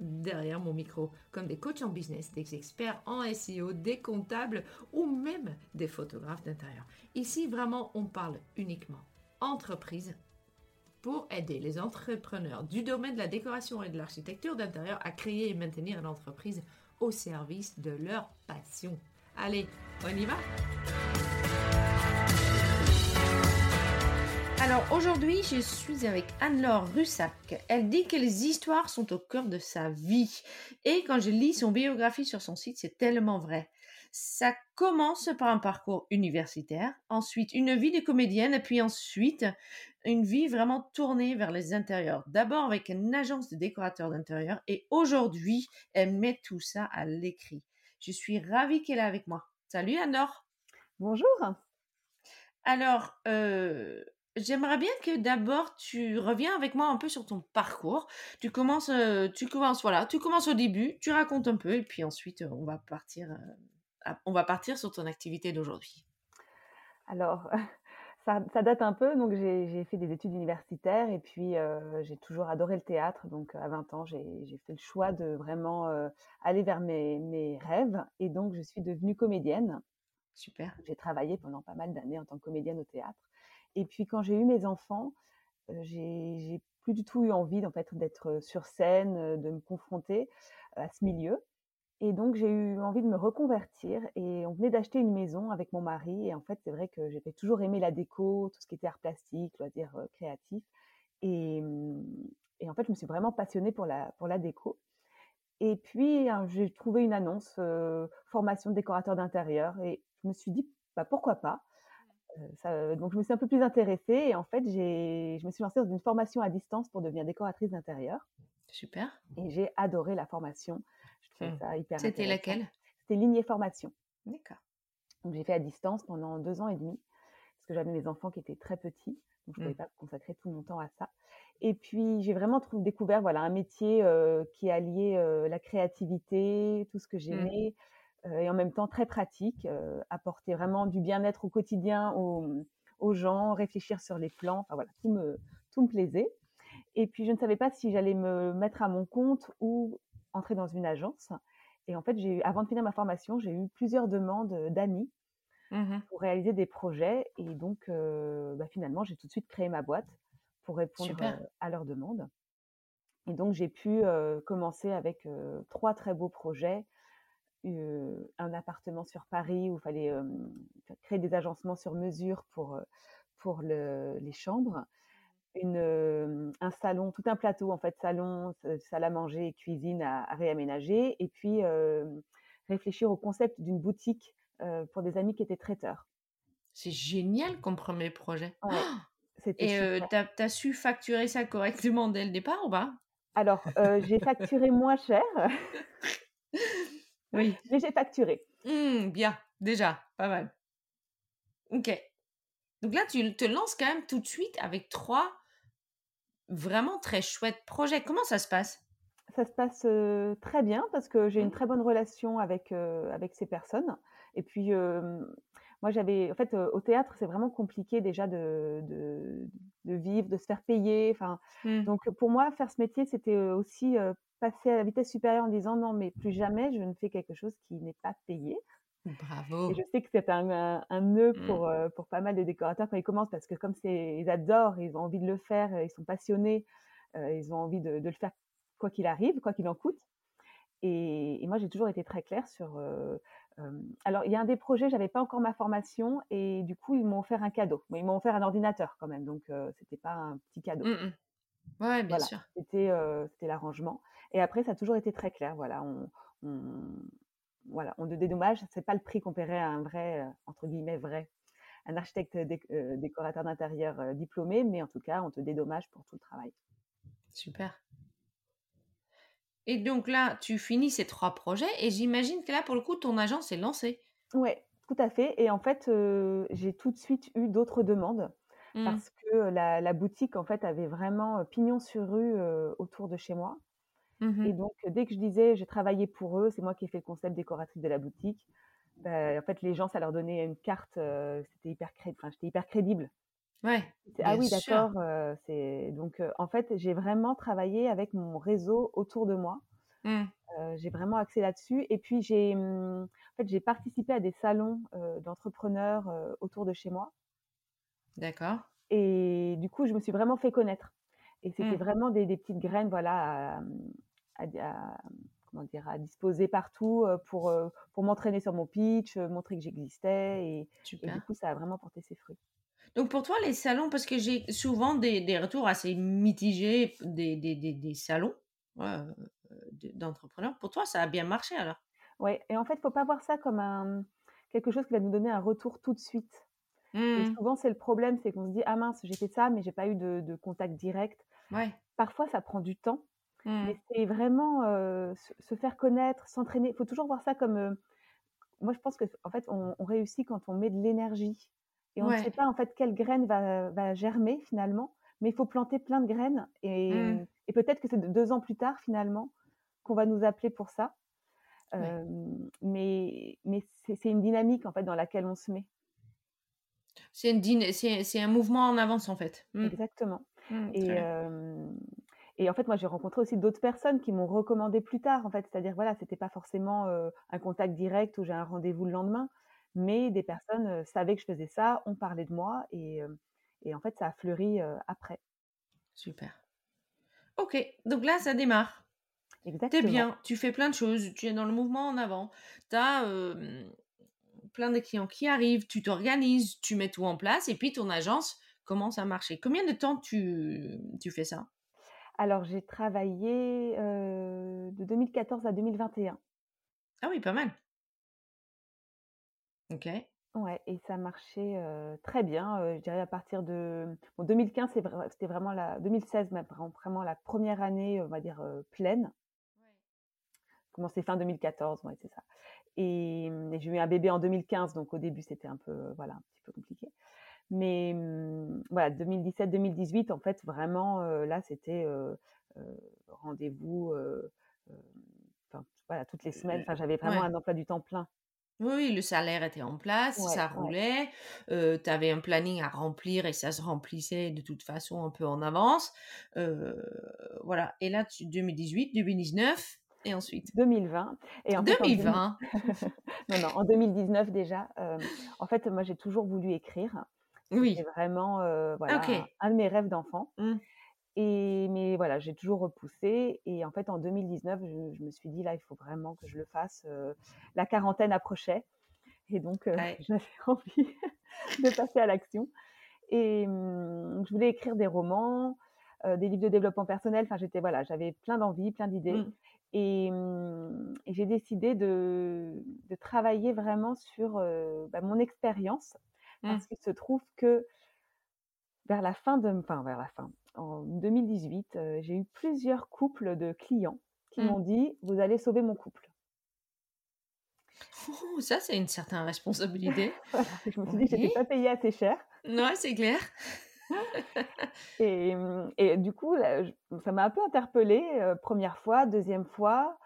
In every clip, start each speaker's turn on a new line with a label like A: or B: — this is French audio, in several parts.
A: derrière mon micro, comme des coachs en business, des experts en SEO, des comptables ou même des photographes d'intérieur. Ici, vraiment, on parle uniquement entreprise pour aider les entrepreneurs du domaine de la décoration et de l'architecture d'intérieur à créer et maintenir l'entreprise au service de leur passion. Allez, on y va? Alors aujourd'hui, je suis avec Anne-Laure Russac. Elle dit que les histoires sont au cœur de sa vie. Et quand je lis son biographie sur son site, c'est tellement vrai. Ça commence par un parcours universitaire, ensuite une vie de comédienne, et puis ensuite une vie vraiment tournée vers les intérieurs. D'abord avec une agence de décorateurs d'intérieur, et aujourd'hui, elle met tout ça à l'écrit. Je suis ravie qu'elle est avec moi. Salut Anne-Laure
B: Bonjour
A: alors, euh, J'aimerais bien que d'abord tu reviens avec moi un peu sur ton parcours. Tu commences, euh, tu commences, voilà, tu commences au début, tu racontes un peu et puis ensuite euh, on va partir, euh, on va partir sur ton activité d'aujourd'hui.
B: Alors, ça, date un peu. Donc j'ai fait des études universitaires et puis j'ai toujours adoré le théâtre. Donc à 20 ans, j'ai fait le choix de vraiment aller vers mes, mes rêves et donc je suis devenue comédienne.
A: Super.
B: J'ai travaillé pendant pas mal d'années en tant que comédienne au théâtre. Et puis quand j'ai eu mes enfants, j'ai plus du tout eu envie en fait d'être sur scène, de me confronter à ce milieu. Et donc j'ai eu envie de me reconvertir et on venait d'acheter une maison avec mon mari et en fait c'est vrai que j'avais toujours aimé la déco, tout ce qui était art plastique, loisirs créatif et, mmh, et en fait je me suis vraiment passionnée pour la pour la déco. Et puis hein, j'ai trouvé une annonce formation de décorateur d'intérieur et je me suis dit bah pourquoi pas? Donc je me suis un peu plus intéressée et en fait j'ai, je me suis lancée dans une formation à distance pour devenir décoratrice d'intérieur.
A: Super.
B: Et j'ai adoré la formation.
A: Je trouvais mmh. ça hyper. C'était laquelle?
B: C'était lignée formation.
A: D'accord.
B: Donc j'ai fait à distance pendant deux ans et demi parce que j'avais mes enfants qui étaient très petits, donc je ne pouvais mmh. pas consacrer tout mon temps à ça. Et puis j'ai vraiment trouvé, découvert voilà un métier qui alliait euh, la créativité, tout ce que mmh. j'aimais. Euh, et en même temps très pratique, euh, apporter vraiment du bien-être au quotidien aux, gens, réfléchir sur les plans. Enfin voilà, tout me, tout me plaisait. Et puis je ne savais pas si j'allais me mettre à mon compte ou entrer dans une agence. Et en fait, j'ai avant de finir ma formation, j'ai eu plusieurs demandes d'amis mmh pour réaliser des projets. Et donc, euh, bah, finalement, j'ai tout de suite créé ma boîte pour répondre à leurs demandes. Et donc, j'ai pu commencer avec trois très beaux projets un appartement sur Paris où il fallait créer des agencements sur mesure pour, pour les chambres. Une, un salon, tout un plateau en fait, salon, salle à manger et cuisine à, réaménager, et puis réfléchir au concept d'une boutique pour des amis qui étaient traiteurs.
A: C'est génial comme premier projet.
B: et
A: tu as, su facturer ça correctement dès le départ ou pas?
B: Alors, j'ai facturé moins cher.
A: Oui.
B: Mais j'ai facturé.
A: Mmh, bien, déjà, pas mal. Ok. Donc là, tu te lances quand même tout de suite avec trois vraiment très chouettes projets. Comment ça se passe?
B: Ça se passe très bien parce que j'ai une mmh. très bonne relation avec, avec ces personnes. Et puis, moi, j'avais. En fait, au théâtre, c'est vraiment compliqué déjà de, de, de, vivre, de se faire payer. Enfin, mmh. Donc, pour moi, faire ce métier, c'était aussi passer à la vitesse supérieure en disant non, mais plus jamais je ne fais quelque chose qui n'est pas payé.
A: Bravo.
B: Et je sais que c'est un, un, nœud mmh. pour, euh, pour pas mal de décorateurs quand ils commencent parce que comme c'est, ils adorent, ils ont envie de le faire, ils sont passionnés, euh, ils ont envie de, de, le faire quoi qu'il arrive, quoi qu'il en coûte. Et, moi, j'ai toujours été très claire sur euh, alors, il y a un des projets, j'avais pas encore ma formation et du coup, ils m'ont offert un cadeau. ils m'ont offert un ordinateur quand même, donc c'était pas un petit cadeau.
A: Mmh ouais, bien sûr.
B: C'était c'était l'arrangement. Et après, ça a toujours été très clair. Voilà, on, on voilà, on te dédommage. C'est pas le prix qu'on paierait à un vrai, entre guillemets, vrai, un architecte décorateur d'intérieur diplômé, mais en tout cas, on te dédommage pour tout le travail.
A: Super. Et donc là, tu finis ces trois projets et j'imagine que là, pour le coup, ton agence est lancée.
B: Oui, tout à fait. Et en fait, j'ai tout de suite eu d'autres demandes mmh. parce que la, boutique, en fait, avait vraiment pignon sur rue autour de chez moi. Mmh et donc, dès que je disais, j'ai travaillé pour eux, c'est moi qui ai fait le concept décoratrice de la boutique. Bah, en fait, les gens, ça leur donnait une carte, c'était hyper, enfin, j'étais hyper crédible.
A: Ouais.
B: Ah oui, d'accord. c'est donc en fait, j'ai vraiment travaillé avec mon réseau autour de moi. Mmh. j'ai vraiment axé là-dessus. Et puis j'ai, mmh, en fait, j'ai participé à des salons d'entrepreneurs autour de chez moi.
A: D'accord.
B: Et du coup, je me suis vraiment fait connaître. Et c'était mmh. vraiment des, des, petites graines, voilà, à, comment dire, à disposer partout pour, pour m'entraîner sur mon pitch, montrer que j'existais. Et, et, du coup, ça a vraiment porté ses fruits.
A: Donc pour toi, les salons, parce que j'ai souvent des, des, retours assez mitigés des, des, des salons euh, d'entrepreneurs, pour toi, ça a bien marché alors?
B: Oui, et en fait, il ne faut pas voir ça comme un, quelque chose qui va nous donner un retour tout de suite. Mmh. souvent, c'est le problème, c'est qu'on se dit, ah mince, j'ai fait ça, mais j'ai pas eu de, de, contact direct.
A: Ouais.
B: Parfois, ça prend du temps, mmh. mais c'est vraiment euh, se, faire connaître, s'entraîner. Il faut toujours voir ça comme... Euh, moi, je pense que en fait, on, on réussit quand on met de l'énergie et on ne sait pas en fait quelle graine va, germer finalement, mais il faut planter plein de graines et, mmh. peut-être que c'est deux ans plus tard finalement qu'on va nous appeler pour ça. mais mais c'est une dynamique en fait dans laquelle on se met.
A: C'est un mouvement en avance en fait.
B: Mmh. Exactement. Mmh, et, et, en fait, moi, j'ai rencontré aussi d'autres personnes qui m'ont recommandé plus tard. En fait, c'est-à-dire voilà, c'était pas forcément un contact direct où j'ai un rendez-vous le lendemain, mais des personnes savaient que je faisais ça, ont parlé de moi et, et en fait, ça a fleuri après.
A: Super. Ok, donc là, ça démarre. Exactement. T'es bien, tu fais plein de choses, tu es dans le mouvement en avant, tu as plein de clients qui arrivent, tu t'organises, tu mets tout en place et puis ton agence commence à marcher. Combien de temps tu, tu fais ça?
B: Alors, j'ai travaillé de 2014 à 2021.
A: Ah oui, pas mal. OK.
B: Ouais et ça marchait, très bien, je dirais à partir de bon 2015 c'était vraiment la 2016 même vraiment la première année, on va dire, pleine. Ouais. Commencé fin 2014, ouais, c'est ça et, mmh, j'ai eu un bébé en 2015 donc au début c'était un peu, voilà, un petit peu compliqué. Mais, mmh, voilà 2017-2018 en fait vraiment, là c'était, rendez-vous, voilà toutes les semaines, enfin j'avais vraiment un emploi du temps plein.
A: Oui, le salaire était en place, ça roulait, tu avais un planning à remplir et ça se remplissait de toute façon un peu en avance. voilà. Et là, 2018, 2019 et ensuite?
B: 2020.
A: Et en 2020
B: Non, non, en 2019 déjà. en fait, moi, j'ai toujours voulu écrire.
A: Oui.
B: C'est vraiment voilà, un de mes rêves d'enfant. Mmh. Et mais voilà, j'ai toujours repoussé. Et en fait, en 2019, je, me suis dit là, il faut vraiment que je le fasse. la quarantaine approchait, et donc j'avais envie de passer à l'action. Et mmh, je voulais écrire des romans, des livres de développement personnel. Enfin, j'étais voilà, j'avais plein d'envies, plein d'idées. Mmh. Et, et j'ai décidé de, de, travailler vraiment sur bah, mon expérience, parce qu'il se trouve que vers la fin de, enfin vers la fin, en 2018, euh, j'ai eu plusieurs couples de clients qui mmh. m'ont dit Vous allez sauver mon couple.
A: Oh, ça, c'est une certaine responsabilité.
B: je me suis dit que je n'étais pas payée assez cher.
A: Non, c'est clair.
B: et, et, du coup, ça m'a un peu interpellée, euh, première fois, deuxième fois.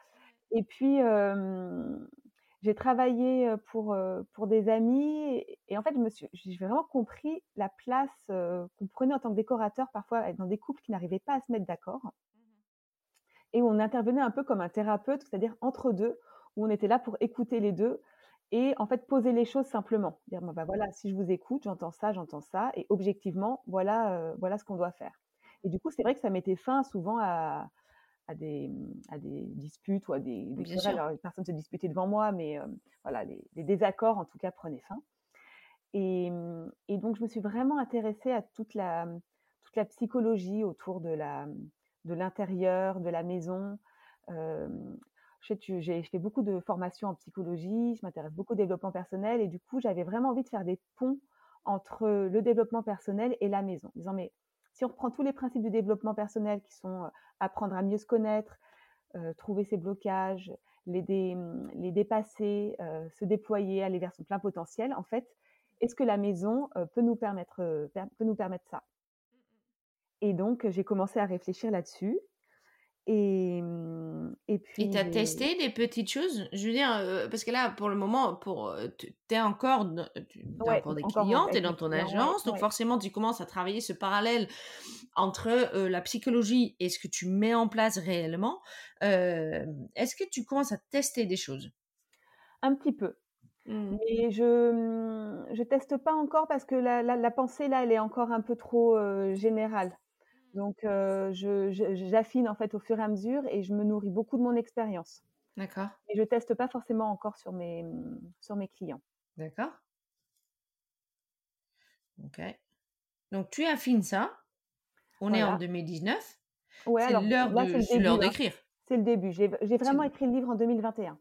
B: Et puis, j'ai travaillé pour, pour des amis et, en fait, je me suis, j'ai vraiment compris la place qu'on prenait en tant que décorateur parfois dans des couples qui n'arrivaient pas à se mettre d'accord mmh et où on intervenait un peu comme un thérapeute, c'est-à-dire entre deux, où on était là pour écouter les deux et en fait poser les choses simplement. Dire, bah, voilà, si je vous écoute, j'entends ça, j'entends ça et objectivement, voilà, voilà ce qu'on doit faire. Et du coup, c'est vrai que ça mettait fin souvent à, à des, à des disputes ou à des, des querelles. Alors, personne ne se disputait devant moi, mais euh, voilà, les, les désaccords en tout cas prenaient fin. Et, mmh, et donc, je me suis vraiment intéressée à toute la, toute la psychologie autour de la, de l'intérieur, de la maison. Euh, j'ai fait beaucoup de formations en psychologie, je m'intéresse beaucoup au développement personnel et du coup, j'avais vraiment envie de faire des ponts entre le développement personnel et la maison. En disant, mais si on reprend tous les principes du développement personnel qui sont euh, apprendre à mieux se connaître, euh, trouver ses blocages, les, dé- mmh, les dépasser, euh, se déployer, aller vers son plein potentiel, en fait, est-ce que la maison euh, peut, nous permettre, euh, per- peut nous permettre ça? Et donc, j'ai commencé à réfléchir là-dessus. Et, mmh, et
A: Et
B: puis,
A: tu as
B: j'ai...
A: testé des petites choses? Je veux dire, euh, parce que là, pour le moment, pour, tu es encore,
B: Ouais,
A: encore des
B: encore en-
A: clients, tu es
B: avec
A: dans ton
B: clients, ouais,
A: agence, donc
B: ouais.
A: forcément, tu commences à travailler ce parallèle entre euh, la psychologie et ce que tu mets en place réellement. Euh, Est-ce que tu commences à tester des choses?
B: Un petit peu.
A: Mm.
B: Mais je mmh, je teste pas encore parce que la, la, la pensée là, elle est encore un peu trop générale. Donc euh, j'affine en fait au fur et à mesure et je me nourris beaucoup de mon expérience.
A: D'accord,
B: Et je teste pas forcément encore sur mes sur mes clients.
A: d'accord. Ok. Donc, tu affines ça. On est en
B: Voilà.
A: 2019.
B: Ouais,
A: C'est l'heure de,
B: hein.
A: d'écrire.
B: C'est le début. J'ai vraiment écrit le livre en 2021.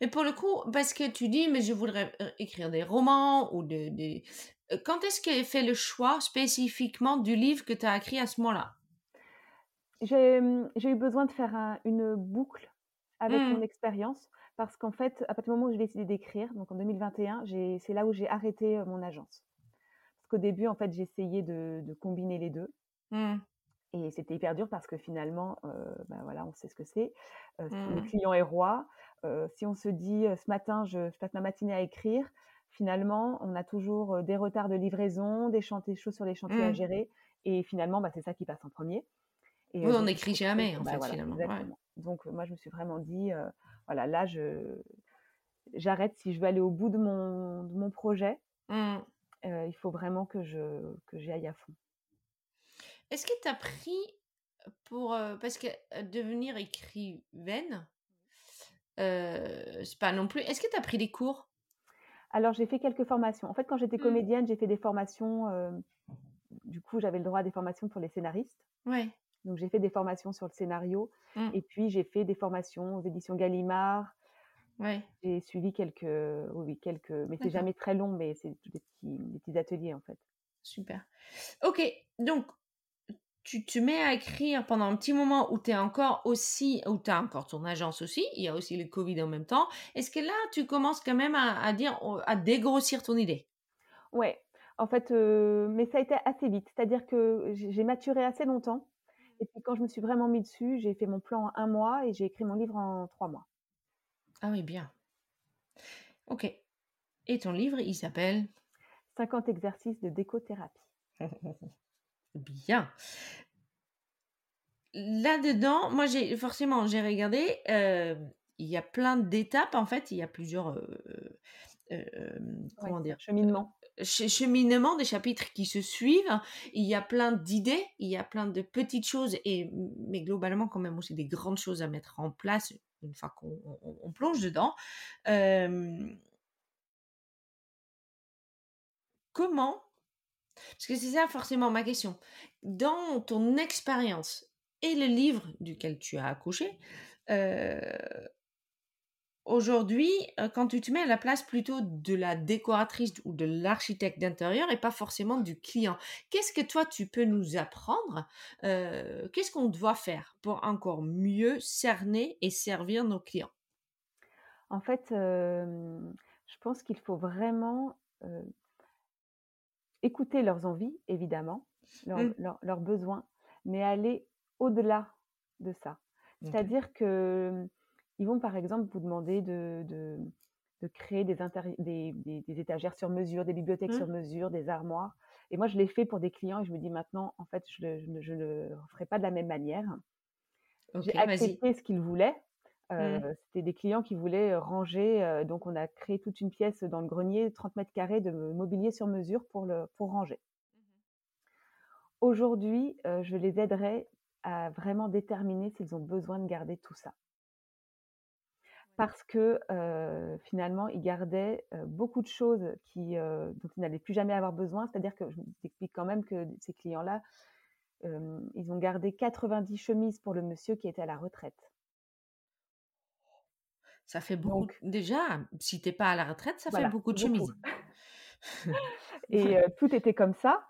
A: Mais pour le coup, parce que tu dis, mais je voudrais euh, écrire des romans ou des... des- Euh, Quand est-ce qu'elle fait le choix spécifiquement du livre que tu as écrit à ce moment-là?
B: J'ai mmh, eu besoin de faire un- une boucle avec mon
A: Hmm,
B: expérience parce qu'en fait, à partir du moment où j'ai décidé d'écrire, donc en 2021, j'ai- c'est là où j'ai arrêté euh, mon agence. Parce qu'au début, en fait, j'essayais de, de combiner les deux.
A: hmm,
B: Et c'était hyper dur parce que finalement, euh, ben voilà, on sait ce que c'est. Euh, le client est roi. Euh, si on se dit euh, ce matin, je, je passe ma matinée à écrire, finalement, on a toujours des retards de livraison, des, chantiers, choses sur les chantiers à
A: hmm.
B: gérer. Et finalement, bah, c'est ça qui passe en premier. Et
A: n'écrit
B: faut que,
A: jamais, en
B: bah,
A: fait,
B: voilà,
A: finalement. Ouais.
B: exactement. Donc, moi, je me suis vraiment dit, euh, voilà, là, je, j'arrête si je veux aller au bout de mon, de mon projet. Euh, il faut vraiment que je que j'y aille à fond.
A: Est-ce que tu as pris pour... euh, parce que devenir écrivaine, euh, c'est pas non plus... Est-ce que tu as pris des cours?
B: Alors, j'ai fait quelques formations. En fait, quand j'étais
A: Hmm.
B: comédienne, j'ai fait des formations. euh, du coup, j'avais le droit à des formations pour les scénaristes.
A: Ouais.
B: Donc, j'ai fait des formations sur le scénario.
A: Hmm.
B: Et puis, j'ai fait des formations aux éditions Gallimard.
A: Ouais.
B: J'ai suivi quelques, oui, oui, quelques, mais c'est
A: D'accord.
B: jamais très long, mais c'est des petits, des petits ateliers en fait.
A: Super. Ok, donc tu te mets à écrire pendant un petit moment où tu es encore aussi, où tu as encore ton agence aussi, il y a aussi le Covid en même temps. Est-ce que là, tu commences quand même à, à dire, oh, à dégrossir ton idée?
B: Ouais, en fait, euh, mais ça a été assez vite. C'est-à-dire que j'ai j'ai maturé assez longtemps. Et puis, quand je me suis vraiment mis dessus, j'ai fait mon plan en un mois et j'ai écrit mon livre en trois mois.
A: Ah oui, bien. Ok. Et ton livre, il s'appelle?
B: 50 exercices de décothérapie.
A: Bien. Là-dedans, moi, j'ai forcément, j'ai regardé, euh, il y a plein d'étapes. En fait, il y a plusieurs, euh, euh, euh,
B: Ouais,
A: comment dire,
B: cheminement.
A: che- cheminement, des chapitres qui se suivent. Il y a plein d'idées, il y a plein de petites choses, et, mais globalement, quand même aussi des grandes choses à mettre en place une fois qu'on on- on plonge dedans. Euh, comment Parce que c'est ça forcément ma question. Dans ton expérience et le livre duquel tu as accouché, euh, aujourd'hui, euh, quand tu te mets à la place plutôt de la décoratrice ou de l'architecte d'intérieur et pas forcément du client, qu'est-ce que toi tu peux nous apprendre Euh, Qu'est-ce qu'on doit faire pour encore mieux cerner et servir nos clients?
B: En fait, je pense qu'il faut vraiment écouter leurs envies, évidemment, leurs,
A: Mm.
B: leurs- leurs besoins, mais aller au-delà de ça. C'est-à-dire que ils vont, par exemple, vous demander de, de- de créer des, intérie- des, des- des étagères sur mesure, des bibliothèques sur
A: Mm.
B: mesure, des armoires. Et moi, je l'ai fait pour des clients et je me dis maintenant, en fait, je le- je ne le ferai pas de la même manière. J'ai accepté ce qu'ils voulaient.
A: Mm.
B: Euh, C'était des clients qui voulaient ranger. euh, donc, on a créé toute une pièce dans le grenier, 30 mètres carrés de mobilier sur mesure pour, le, pour ranger. Aujourd'hui, euh, je les aiderai à vraiment déterminer s'ils ont besoin de garder tout ça. Parce que finalement, ils gardaient beaucoup de choses qui, dont ils n'allaient plus jamais avoir besoin. C'est-à-dire que je vous explique quand même que ces clients-là, ils ont gardé 90 chemises pour le monsieur qui était à la retraite.
A: Ça fait beaucoup. Déjà, si tu n'es pas à la retraite, ça fait beaucoup de chemises.
B: Et tout était comme ça.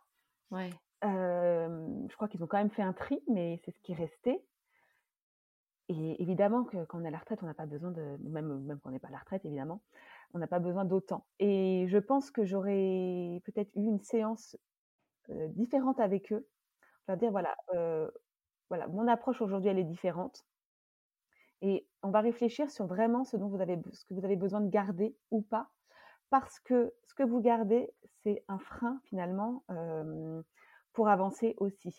B: Ouais. je crois qu'ils ont quand même fait un tri, mais c'est ce qui restait. Et évidemment que quand on est à la retraite, on n'a pas besoin de, même, même quand on n'est pas à la retraite, évidemment, on n'a pas besoin d'autant. Et je pense que j'aurais peut-être eu une séance différente avec eux. Leur dire, voilà, voilà, mon approche aujourd'hui, elle est différente. Et on va réfléchir sur vraiment ce dont vous avez, ce que vous avez besoin de garder ou pas, parce que ce que vous gardez, c'est un frein finalement pour avancer aussi.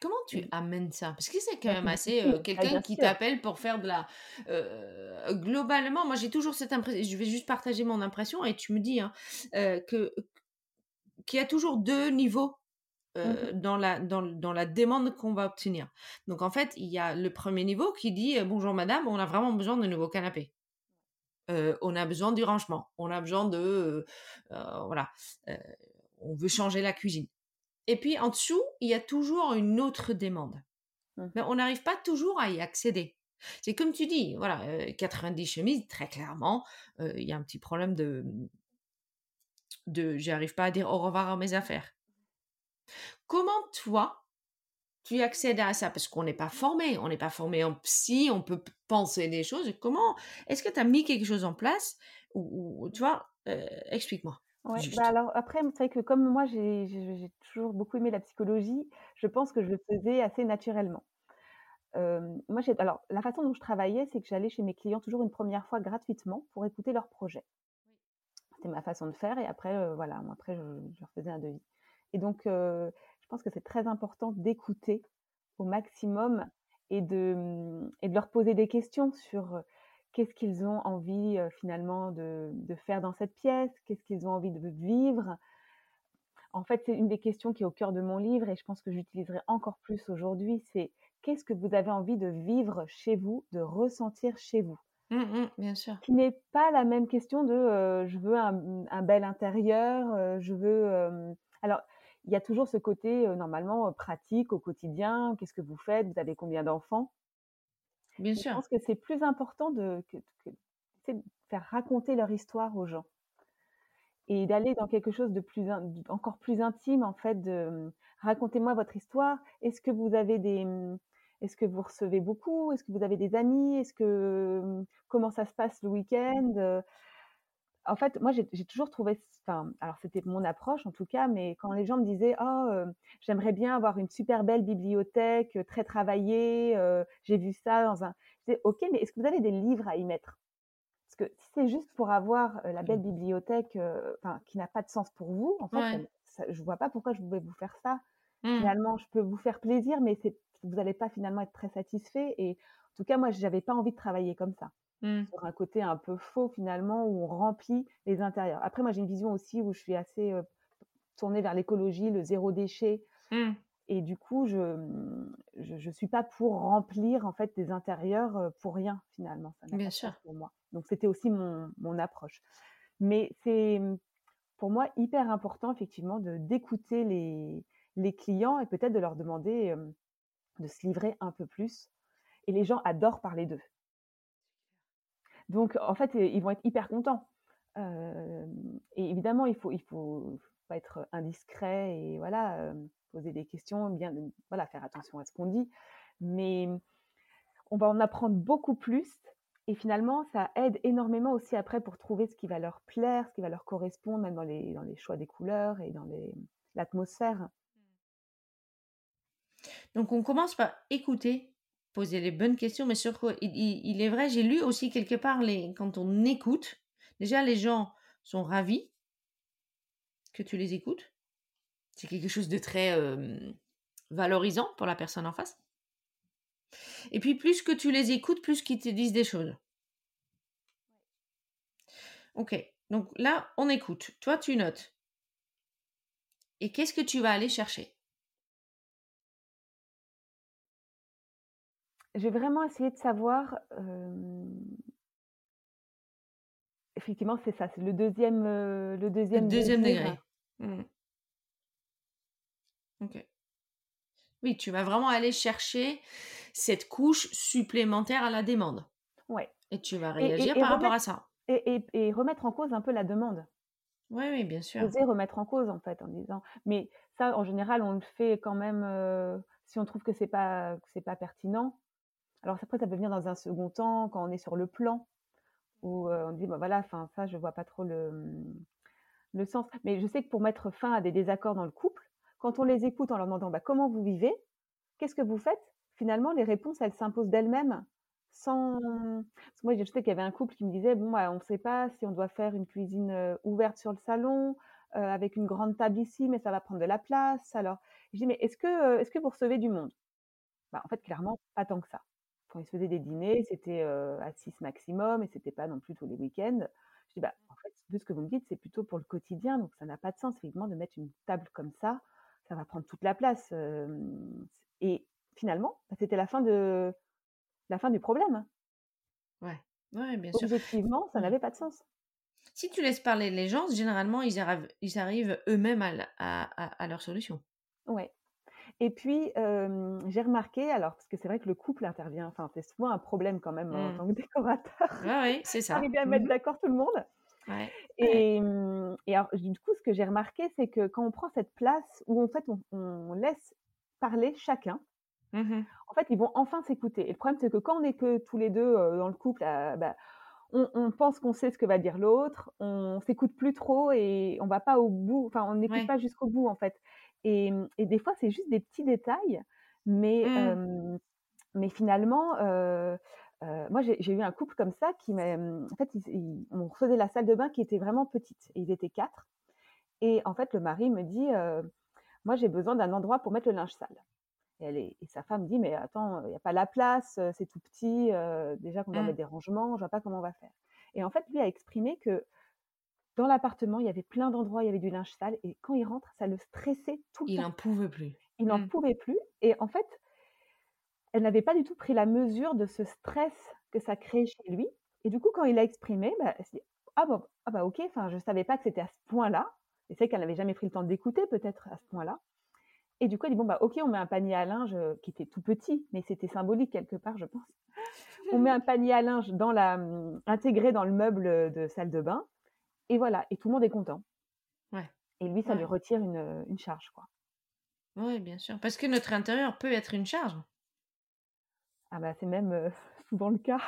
A: Comment tu amènes ça? Parce que c'est quand même assez ah, quelqu'un qui t'appelle pour faire de la. globalement, moi j'ai toujours cette impression. Je vais juste partager mon impression et tu me dis hein, que qu'il y a toujours deux niveaux mmh dans, la, dans, dans, la demande qu'on va obtenir. Donc en fait, il y a le premier niveau qui dit Bonjour madame, on a vraiment besoin de nouveaux canapés. on a besoin du rangement. On a besoin de. voilà. on veut changer la cuisine. Et puis en dessous, il y a toujours une autre demande. Mmh. Mais on n'arrive pas toujours à y accéder. C'est comme tu dis, voilà, 90 chemises, très clairement, il y a un petit problème de, de j'arrive pas à dire au revoir à mes affaires. Comment toi, tu accèdes à ça? Parce qu'on n'est pas formé, on n'est pas formé en psy, on peut penser des choses. Comment Est-ce que tu as mis quelque chose en place ou, tu vois, explique-moi.
B: Ouais, bah alors après, c'est vrai que comme moi, j'ai toujours beaucoup aimé la psychologie, je pense que je le faisais assez naturellement. moi, alors, la façon dont je travaillais, c'est que j'allais chez mes clients toujours une première fois gratuitement pour écouter leurs projets. C'était ma façon de faire et après, voilà, après, je, je leur faisais un devis. Et donc, je pense que c'est très important d'écouter au maximum et de, mmh, et de leur poser des questions sur qu'est-ce qu'ils ont envie finalement de, faire dans cette pièce, qu'est-ce qu'ils ont envie de vivre. En fait, c'est une des questions qui est au cœur de mon livre et je pense que j'utiliserai encore plus aujourd'hui, c'est qu'est-ce que vous avez envie de vivre chez vous, de ressentir chez vous?
A: Mmh, mmh, bien sûr.
B: Qui n'est pas la même question de je veux un, bel intérieur, je veux. alors, il y a toujours ce côté normalement pratique au quotidien. Qu'est-ce que vous faites? Vous avez combien d'enfants?
A: Bien sûr.
B: Je pense que c'est plus important de, faire raconter leur histoire aux gens et d'aller dans quelque chose de plus encore plus intime en fait de racontez-moi votre histoire. Est-ce que vous avez des est-ce que vous recevez beaucoup? Est-ce que vous avez des amis? Est-ce que comment ça se passe le week-end? En fait moi j'ai toujours trouvé enfin alors c'était mon approche en tout cas mais quand les gens me disaient oh j'aimerais bien avoir une super belle bibliothèque très travaillée j'ai vu ça dans un je disais ok mais est-ce que vous avez des livres à y mettre? Parce que si c'est juste pour avoir la belle mmh. bibliothèque, qui n'a pas de sens pour vous, en fait, je vois pas pourquoi je voulais vous faire ça. Mmh. Finalement, je peux vous faire plaisir, mais vous n'allez pas finalement être très satisfait. Et en tout cas, moi, j'avais pas envie de travailler comme ça. Mmh. Sur un côté un peu faux finalement, où on remplit les intérieurs. Après, moi, j'ai une vision aussi où je suis assez tournée vers l'écologie, le zéro déchet. Et du coup, je ne suis pas pour remplir en fait des intérieurs pour rien finalement.
A: Ça Bien sûr.
B: Pour moi. Donc c'était aussi mon, mon, approche. Mais c'est pour moi hyper important effectivement de d'écouter les, les clients et peut-être de leur demander de se livrer un peu plus. Et les gens adorent parler d'eux. Donc en fait, ils vont être hyper contents. et évidemment, il faut il faut pas être indiscret et voilà poser des questions, bien voilà, faire attention à ce qu'on dit. Mais on va en apprendre beaucoup plus. Et finalement, ça aide énormément aussi après pour trouver ce qui va leur plaire, ce qui va leur correspondre, même dans les, dans les choix des couleurs et dans l'atmosphère.
A: Donc on commence par écouter, poser les bonnes questions, mais surtout, il, est vrai, j'ai lu aussi quelque part, quand on écoute, déjà les gens sont ravis que tu les écoutes. C'est quelque chose de très valorisant pour la personne en face. Et puis plus que tu les écoutes, plus qu'ils te disent des choses. Ok, donc là, on écoute. Toi, tu notes. Et qu'est-ce que tu vas aller chercher?
B: J'ai vraiment essayé de savoir, effectivement, c'est ça, c'est le deuxième, euh, le deuxième
A: deuxième degré. Mmh. OK. Oui, tu vas vraiment aller chercher cette couche supplémentaire à la demande.
B: Ouais.
A: Et tu vas réagir par rapport à ça.
B: Et, remettre en cause un peu la demande.
A: Oui, oui, bien sûr.
B: Oser remettre en cause, en fait, en disant. Mais ça, en général, on le fait quand même euh, si on trouve que c'est pas, c'est pas pertinent. Alors après, ça peut venir dans un second temps, quand on est sur le plan, où euh, on dit, bah voilà, ça, je vois pas trop le, le sens. Mais je sais que pour mettre fin à des désaccords dans le couple, quand on les écoute en leur demandant bah, comment vous vivez, qu'est-ce que vous faites, finalement, les réponses, elles s'imposent d'elles-mêmes sans. moi, je sais qu'il y avait un couple qui me disait bon, bah, on ne sait pas si on doit faire une cuisine euh, ouverte sur le salon, euh, avec une grande table ici, mais ça va prendre de la place. Alors, je dis mais est-ce que, est-ce que vous recevez du monde? Bah, En fait, clairement, pas tant que ça. Quand ils se faisaient des dîners, c'était à 6 maximum et c'était pas non plus tous les week-ends. Je dis bah, en fait, de ce que vous me dites, c'est plutôt pour le quotidien, donc ça n'a pas de sens, effectivement, de mettre une table comme ça. Ça va prendre toute la place. et finalement, bah, c'était la fin de la fin du problème.
A: Ouais, ouais bien sûr.
B: Objectivement, ça mmh. n'avait pas de sens.
A: Si tu laisses parler les gens, généralement, ils arrivent, ils arrivent eux-mêmes à, leur solution.
B: Ouais. Et puis, j'ai remarqué, alors, parce que c'est vrai que le couple intervient, enfin, c'est souvent un problème quand même en mmh. tant que décorateur.
A: oui, c'est ça.
B: Arriver à mettre mmh d'accord tout le monde. Ouais. Et, et, alors, du coup, ce que j'ai remarqué, c'est que quand on prend cette place où en fait on laisse parler chacun, Mmh en fait, ils vont enfin s'écouter. Et le problème, c'est que quand on est que tous les deux dans le couple, bah, on, pense qu'on sait ce que va dire l'autre, on s'écoute plus trop et on va pas au bout. Enfin, on n'écoute pas jusqu'au bout en fait. Et, des fois, c'est juste des petits détails, mais mmh. mais finalement. moi, j'ai eu un couple comme ça qui m'a. En fait, on faisait la salle de bain qui était vraiment petite. Et ils étaient quatre. Et en fait, le mari me dit Moi, j'ai besoin d'un endroit pour mettre le linge sale. Et, sa femme dit, mais attends, il n'y a pas la place, c'est tout petit, déjà qu'on doit mmh. mettre des rangements, je ne vois pas comment on va faire. Et en fait, lui a exprimé que dans l'appartement, il y avait plein d'endroits, il y avait du linge sale, et quand il rentre, ça le stressait tout le
A: il
B: temps.
A: Il n'en pouvait plus.
B: Il n'en mmh. pouvait plus. Et en fait, elle n'avait pas du tout pris la mesure de ce stress que ça créait chez lui. Et du coup, quand il a exprimé, bah, elle s'est dit, ah, bah, ah bah ok, enfin, je ne savais pas que c'était à ce point-là. Et c'est qu'elle n'avait jamais pris le temps d'écouter peut-être à ce point-là. Et du coup, elle dit bon bah ok, on met un panier à linge euh, qui était tout petit, mais c'était symbolique quelque part, je pense. On met un panier à linge dans la, hum, intégré dans le meuble de salle de bain, et voilà, et tout le monde est content.
A: Ouais.
B: Et lui, ça lui retire une, une charge, quoi.
A: Oui, bien sûr, parce que notre intérieur peut être une charge.
B: Ah bah c'est même euh, souvent le cas.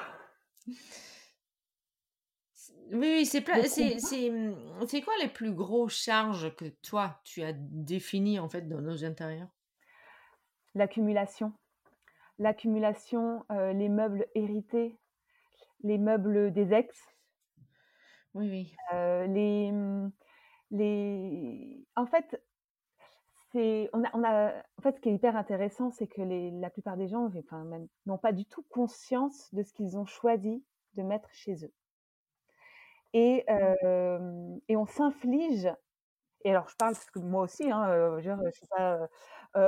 A: Oui, c'est mmh, c'est quoi les plus gros charges que toi, tu as définies, en fait, dans nos intérieurs?
B: L'accumulation. L'accumulation, euh, les meubles hérités, les meubles des ex.
A: Oui, oui.
B: Euh, les, mmh, les en fait, c'est on a on a en fait, ce qui est hyper intéressant, c'est que les la plupart des gens, enfin, n'ont pas du tout conscience de ce qu'ils ont choisi de mettre chez eux. Et, et on s'inflige, et alors je parle parce que moi aussi, hein, je, je sais pas,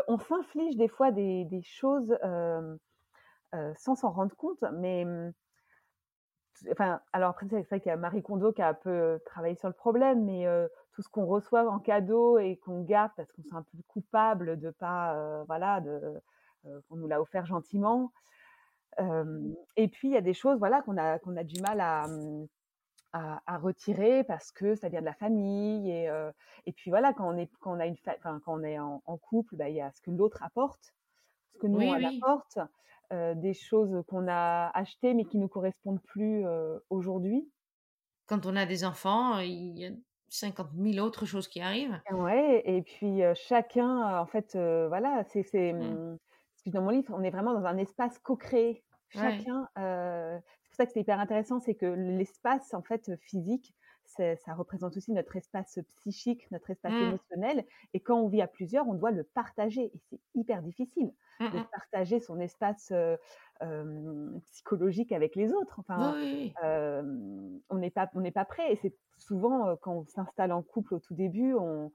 B: on s'inflige des fois des, des choses sans s'en rendre compte, mais mmh, alors après c'est vrai qu'il y a Marie Kondo qui a un peu travaillé sur le problème, mais tout ce qu'on reçoit en cadeau et qu'on garde parce qu'on se sent un peu coupable de pas, voilà, de, qu'on nous l'a offert gentiment. et puis il y a des choses, voilà, qu'on a qu'on a du mal à mmh, à, retirer parce que ça vient de la famille et, et puis voilà quand on est quand on a une quand on est en, couple bah, il y a ce que l'autre apporte que nous on apporte des choses qu'on a achetées mais qui ne correspondent plus aujourd'hui.
A: Quand on a des enfants il y a 50 000 autres choses qui arrivent.
B: Ouais et puis chacun en fait voilà c'est c'est mmh. dans mon livre on est vraiment dans un espace co-créé. Chacun ça que c'est hyper intéressant, c'est que l'espace en fait physique, ça représente aussi notre espace psychique, notre espace mmh. émotionnel. Et quand on vit à plusieurs, on doit le partager. Et c'est hyper difficile mmh de partager son espace psychologique avec les autres. Enfin, on n'est pas, on n'est pas prêt. Et c'est souvent quand on s'installe en couple au tout début, on,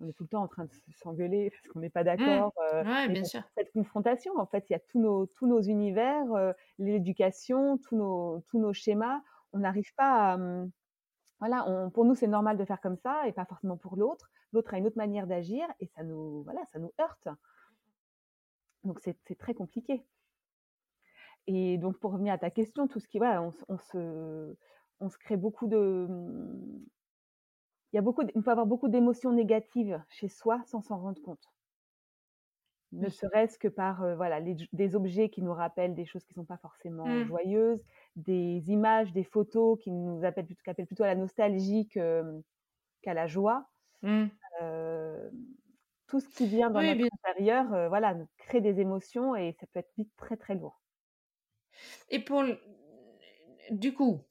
B: on est tout le temps en train de s'engueuler parce qu'on n'est pas
A: Mmh.
B: d'accord. euh,
A: Ouais,
B: et
A: bien
B: pour
A: sûr.
B: cette confrontation, en fait, il y a tous nos, tous nos univers, euh, l'éducation, tous nos, tous nos schémas. On n'arrive pas à. Voilà, on- pour nous, c'est normal de faire comme ça et pas forcément pour l'autre. L'autre a une autre manière d'agir et ça nous, voilà, ça nous heurte. Donc, c'est très compliqué. Et donc, pour revenir à ta question, tout ce qui, voilà, on, se, crée beaucoup de, il y a beaucoup, on peut avoir beaucoup d'émotions négatives chez soi sans s'en rendre compte. Ne serait-ce que par euh, voilà, les- des objets qui nous rappellent des choses qui ne sont pas forcément
A: Mmh.
B: joyeuses, des images, des photos qui nous appellent, plutôt- qui appellent plutôt à la nostalgie qu'à la joie.
A: Mmh.
B: Euh, tout ce qui vient dans
A: Oui,
B: notre
A: bien.
B: intérieur euh, voilà, crée des émotions et ça peut être vite très très lourd.
A: Et pour le- du coup,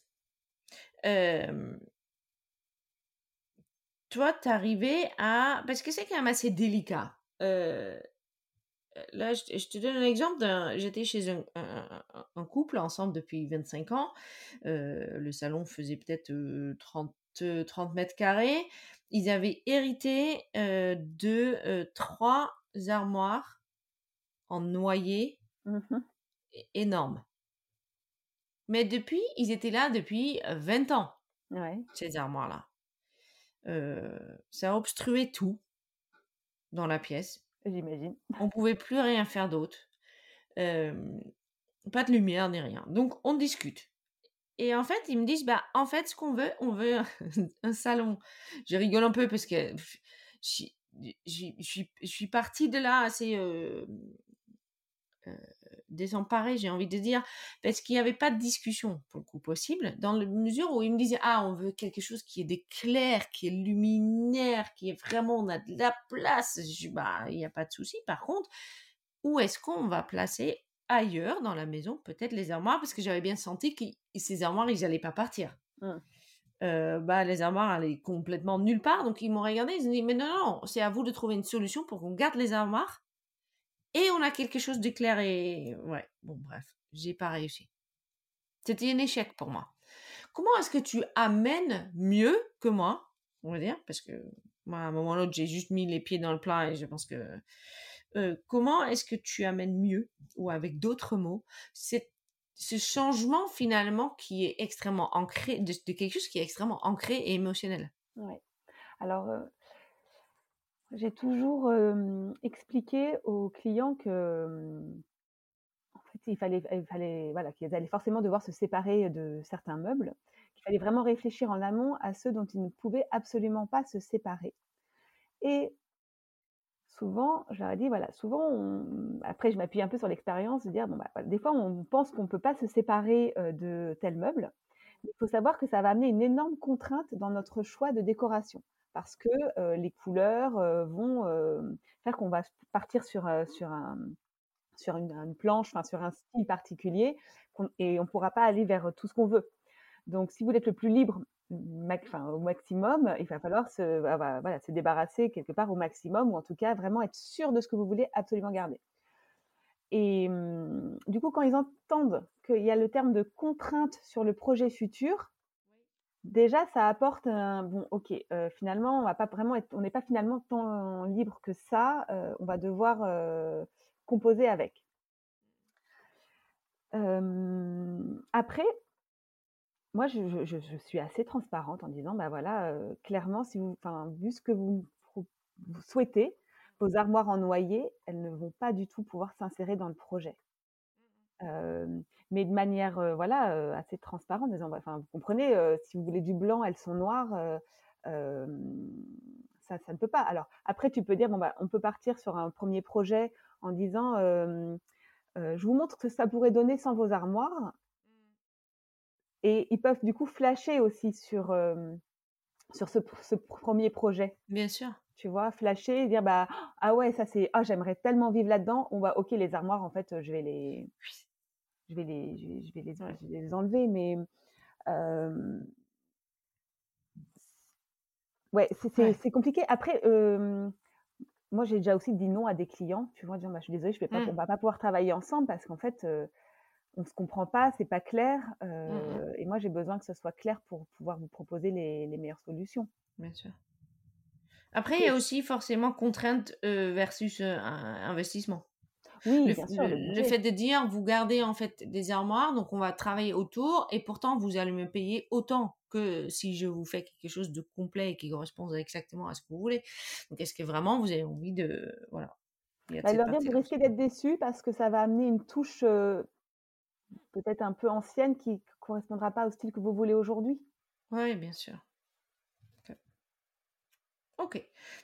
A: toi, t'arrivais à parce que c'est quand même assez délicat. Euh, là, je, te je te donne un exemple. d'un- J'étais chez un, un- un- un couple ensemble depuis 25 ans. Euh, le salon faisait peut-être euh, 30, euh, 30 mètres carrés. Ils avaient hérité euh, de euh, trois armoires en noyer é- énormes. Mais depuis, ils étaient là depuis euh, 20 ans,
B: Ouais,
A: ces armoires-là. Euh, ça obstruait tout dans la pièce.
B: J'imagine.
A: On pouvait plus rien faire d'autre. Pas de lumière ni rien. Donc on discute. Et en fait, ils me disent, bah, en fait, ce qu'on veut, on veut un salon. Je rigole un peu parce que je suis partie de là assez euh, euh, désemparée, j'ai envie de dire, parce qu'il n'y avait pas de discussion, pour le coup, possible, dans la mesure où ils me disaient, ah, on veut quelque chose qui est d'éclair, qui est luminaire, qui est vraiment, on a de la place. Je dis, bah, il n'y a pas de souci. Par contre, où est-ce qu'on va placer ailleurs dans la maison, peut-être les armoires, parce que j'avais bien senti que ces armoires, ils n'allaient pas partir.
B: Mm.
A: Euh, bah, les armoires allaient complètement nulle part, donc ils m'ont regardé, ils ont dit, mais non, non, c'est à vous de trouver une solution pour qu'on garde les armoires et on a quelque chose d'éclair et ouais, bon bref, j'ai pas réussi. C'était un échec pour moi. Comment est-ce que tu amènes mieux que moi, on va dire, parce que moi à un moment ou l'autre j'ai juste mis les pieds dans le plat et je pense que euh, comment est-ce que tu amènes mieux ou avec d'autres mots c'est ce changement finalement qui est extrêmement ancré de, de quelque chose qui est extrêmement ancré et émotionnel?
B: Ouais. Alors, euh, j'ai toujours expliqué aux clients que, fait, il fallait, il fallait, voilà, qu'ils allaient forcément devoir se séparer de certains meubles, qu'il fallait vraiment réfléchir en amont à ceux dont ils ne pouvaient absolument pas se séparer. Et souvent, je leur ai dit, voilà, souvent, après, je m'appuie un peu sur l'expérience de dire, bon, bah, des fois, on pense qu'on ne peut pas se séparer de tel meuble. Il faut savoir que ça va amener une énorme contrainte dans notre choix de décoration parce que euh, les couleurs euh, vont euh, faire qu'on va partir sur, sur, un, sur une, planche, sur un style particulier et on ne pourra pas aller vers tout ce qu'on veut. Donc, si vous voulez être le plus libre au maximum, il va falloir se, voilà, se débarrasser quelque part au maximum, ou en tout cas vraiment être sûr de ce que vous voulez absolument garder. Et hum, du coup, quand ils entendent qu'il y a le terme de contrainte sur le projet futur, déjà ça apporte un bon, ok, euh, finalement, on va pas vraiment être, on n'est pas finalement tant libre que ça, euh, on va devoir euh, composer avec. Après, moi, je, suis assez transparente en disant, bah voilà, clairement, si vous, enfin, vu ce que vous souhaitez, vos armoires en noyer, elles ne vont pas du tout pouvoir s'insérer dans le projet. Euh, mais de manière, euh, voilà, euh, assez transparente, en disant, bah, enfin, vous comprenez, si vous voulez du blanc, elles sont noires, ça, ça ne peut pas. Alors, après, tu peux dire, bon, bah, on peut partir sur un premier projet en disant, je vous montre ce que ça pourrait donner sans vos armoires. Et ils peuvent du coup flasher aussi sur, sur ce, ce premier projet.
A: Bien sûr.
B: Tu vois, flasher et dire bah ah ouais ça c'est ah j'aimerais tellement vivre là-dedans. On va ok les armoires en fait je vais les je vais les je vais, je vais les, je vais les enlever mais euh, ouais c'est
A: Ouais.
B: compliqué. Après euh, moi j'ai déjà aussi dit non à des clients. Tu vois, disant bah, je suis désolée je vais pas
A: Mm.
B: on va pas pouvoir travailler ensemble parce qu'en fait euh, on se comprend pas, c'est pas clair.
A: Mm,
B: euh, Et moi, j'ai besoin que ce soit clair pour pouvoir vous proposer les, les meilleures solutions.
A: Bien sûr. Après, il y a aussi forcément contrainte versus investissement.
B: Oui,
A: le,
B: bien sûr,
A: le- le fait de dire, vous gardez en fait des armoires, donc on va travailler autour, et pourtant vous allez me payer autant que si je vous fais quelque chose de complet et qui correspond exactement à ce que vous voulez. Donc est-ce que vraiment vous avez envie de... Voilà. Il
B: Bah, leur dire, d'être déçus parce que ça va amener une touche euh, peut-être un peu ancienne qui ne correspondra pas au style que vous voulez aujourd'hui.
A: Oui, bien sûr. Ok.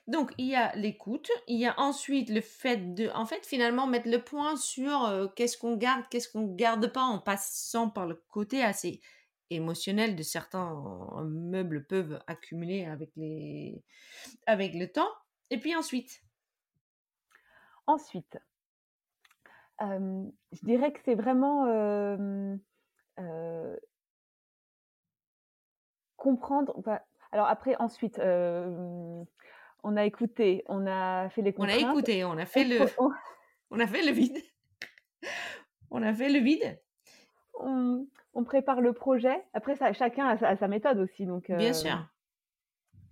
A: Donc, il y a l'écoute. Il y a ensuite le fait de, en fait, finalement, mettre le point sur qu'est-ce qu'on garde, qu'est-ce qu'on garde pas en passant par le côté assez émotionnel de certains meubles peuvent accumuler avec les, avec le temps. Et puis ensuite,
B: Ensuite, je dirais que c'est vraiment comprendre. Alors après, ensuite, euh, on a écouté, on a fait les
A: on a
B: contraintes.
A: écouté, on a fait
B: On,
A: le,
B: on-
A: on a fait le vide. On a fait le vide,
B: on- on prépare le projet. Après, ça, chacun a sa, a sa méthode aussi. Donc,
A: bien
B: euh,
A: sûr.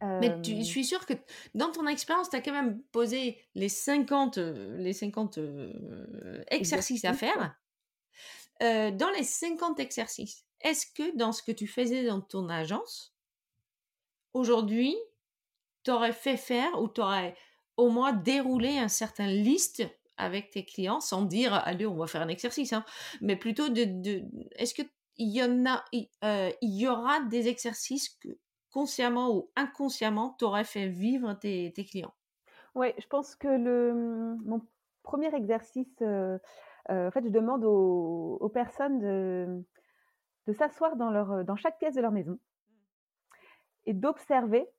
A: Mais tu- je
B: euh,
A: suis sûre que dans ton expérience, tu as quand même posé les 50, euh, les 50 euh, exercices à faire. Euh, dans les 50 exercices, est-ce que dans ce que tu faisais dans ton agence, aujourd'hui, tu aurais fait faire ou tu aurais au moins déroulé un certain liste avec tes clients sans dire allez on va faire un exercice hein, mais plutôt de, est-ce que il y en a euh, il y aura des exercices que consciemment ou inconsciemment t'aurais fait vivre tes, tes clients?
B: Ouais, je pense que le, mon premier exercice, euh, euh, en fait, je demande aux, aux personnes de, de s'asseoir dans, leur, dans chaque pièce de leur maison et d'observer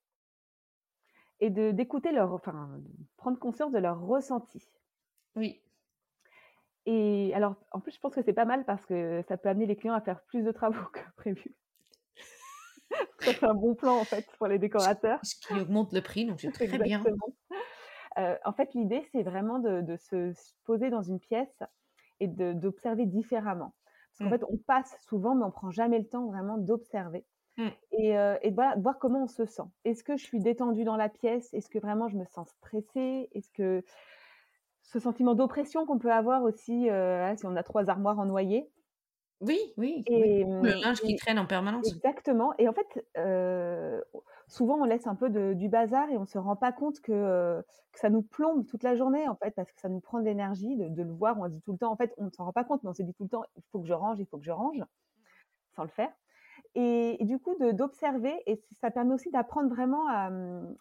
B: et de, d'écouter leur, enfin, de prendre conscience de leur ressenti.
A: oui
B: Et alors, en plus, je pense que c'est pas mal parce que ça peut amener les clients à faire plus de travaux que prévu. Ça, c'est un bon plan, en fait, pour les décorateurs.
A: ce qui augmente le prix donc c'est très bien.
B: Euh, en fait, l'idée, c'est vraiment de, de se se poser dans une pièce et d'observer différemment. Parce qu'en
A: Mm.
B: fait, on passe souvent, mais on prend jamais le temps vraiment d'observer.
A: Mm.
B: Et, euh, et voilà, de voir comment on se sent. Est-ce que je suis détendue dans la pièce? Est-ce que vraiment je me sens stressée? Est-ce que ce sentiment d'oppression qu'on peut avoir aussi euh, si on a trois armoires en noyer
A: oui oui,
B: et,
A: le linge qui traîne en permanence
B: Exactement. Et en fait, euh, souvent on laisse un peu de- du bazar et on se rend pas compte que, euh, que ça nous plombe toute la journée en fait, parce que ça nous prend de l'énergie de, de le voir. On se dit tout le temps, en fait, on ne s'en rend pas compte, mais on se dit tout le temps, il faut que je range, il faut que je range, sans le faire. Et, et du coup, de- d'observer, et ça permet aussi d'apprendre vraiment à,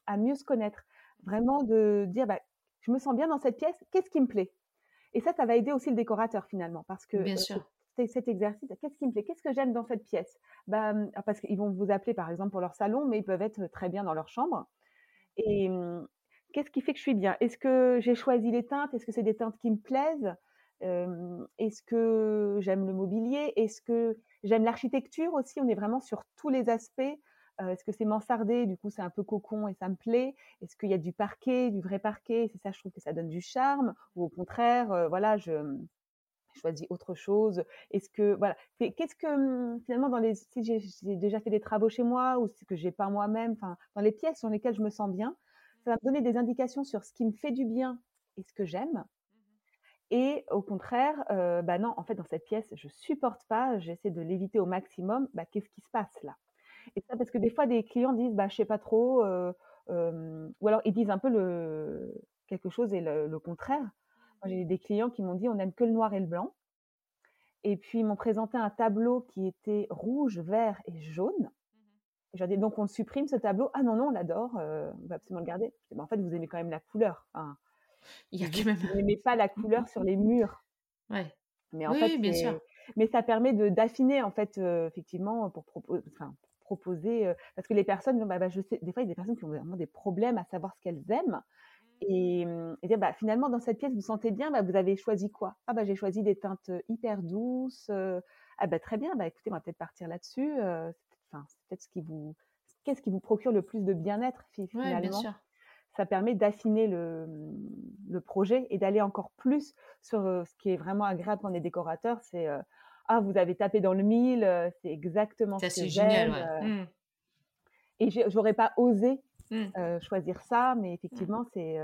B: à mieux se connaître, vraiment de dire, bah, je me sens bien dans cette pièce, qu'est-ce qui me plaît? Et ça, ça va aider aussi le décorateur finalement, parce que
A: bien
B: euh,
A: sûr.
B: cet exercice, qu'est-ce qui me plaît? Qu'est-ce que j'aime dans cette pièce bah, hum, Parce qu'ils vont vous appeler par exemple pour leur salon, mais ils peuvent être très bien dans leur chambre. Et hum, qu'est-ce qui fait que je suis bien? Est-ce que j'ai choisi les teintes? Est-ce que c'est des teintes qui me plaisent? Euh, Est-ce que j'aime le mobilier? Est-ce que j'aime l'architecture aussi? On est vraiment sur tous les aspects. Euh, Est-ce que c'est mansardé? Du coup, c'est un peu cocon et ça me plaît. Est-ce qu'il y a du parquet, du vrai parquet? C'est ça, je trouve que ça donne du charme. Ou au contraire, euh, voilà, je choisis autre chose Est-ce que voilà, qu'est-ce que finalement dans les si j'ai j'ai déjà fait des travaux chez moi ou ce que j'ai pas moi-même, enfin dans les pièces dans lesquelles je me sens bien, ça va me donner des indications sur ce qui me fait du bien et ce que j'aime. Et au contraire, euh, bah non, en fait dans cette pièce je supporte pas, j'essaie de l'éviter au maximum. Bah qu'est-ce qui se passe là? Et ça parce que des fois des clients disent bah je sais pas trop, euh, euh, ou alors ils disent un peu le quelque chose et le, le contraire. Moi, j'ai des clients qui m'ont dit on n'aime que le noir et le blanc. Et puis ils m'ont présenté un tableau qui était rouge, vert et jaune. Et j'ai dit donc on le supprime ce tableau? Ah non non, on l'adore, euh, on va absolument le garder. Mais en fait vous aimez quand même la couleur.
A: Il y a quand même
B: vous n'aimez pas la couleur sur les murs.
A: ouais
B: Mais en
A: oui
B: fait,
A: bien sûr
B: mais ça permet de d'affiner en fait euh, effectivement pour proposer, enfin, pour proposer euh, parce que les personnes, bah, bah, je sais, des fois il y a des personnes qui ont vraiment des problèmes à savoir ce qu'elles aiment. Et, hum, et dire, bah, finalement, dans cette pièce, vous vous sentez bien, bah, vous avez choisi quoi? Ah, bah, j'ai choisi des teintes euh, hyper douces. euh, ah, bah, très bien, bah, écoutez, on va peut-être partir là-dessus. euh, c'est peut-être- ce qui vous. Qu'est-ce qui vous procure le plus de bien-être fi-
A: ouais bien
B: finalement?
A: sûr
B: Ça permet d'affiner le, le projet et d'aller encore plus sur euh, ce qui est vraiment agréable quand on est décorateur. C'est euh, Ah, vous avez tapé dans le mille, euh, c'est exactement
A: ça
B: ce que j'aime.
A: ouais
B: euh,
A: Mm.
B: et j'aurais pas osé mmh. choisir ça, mais mmh. effectivement, c'est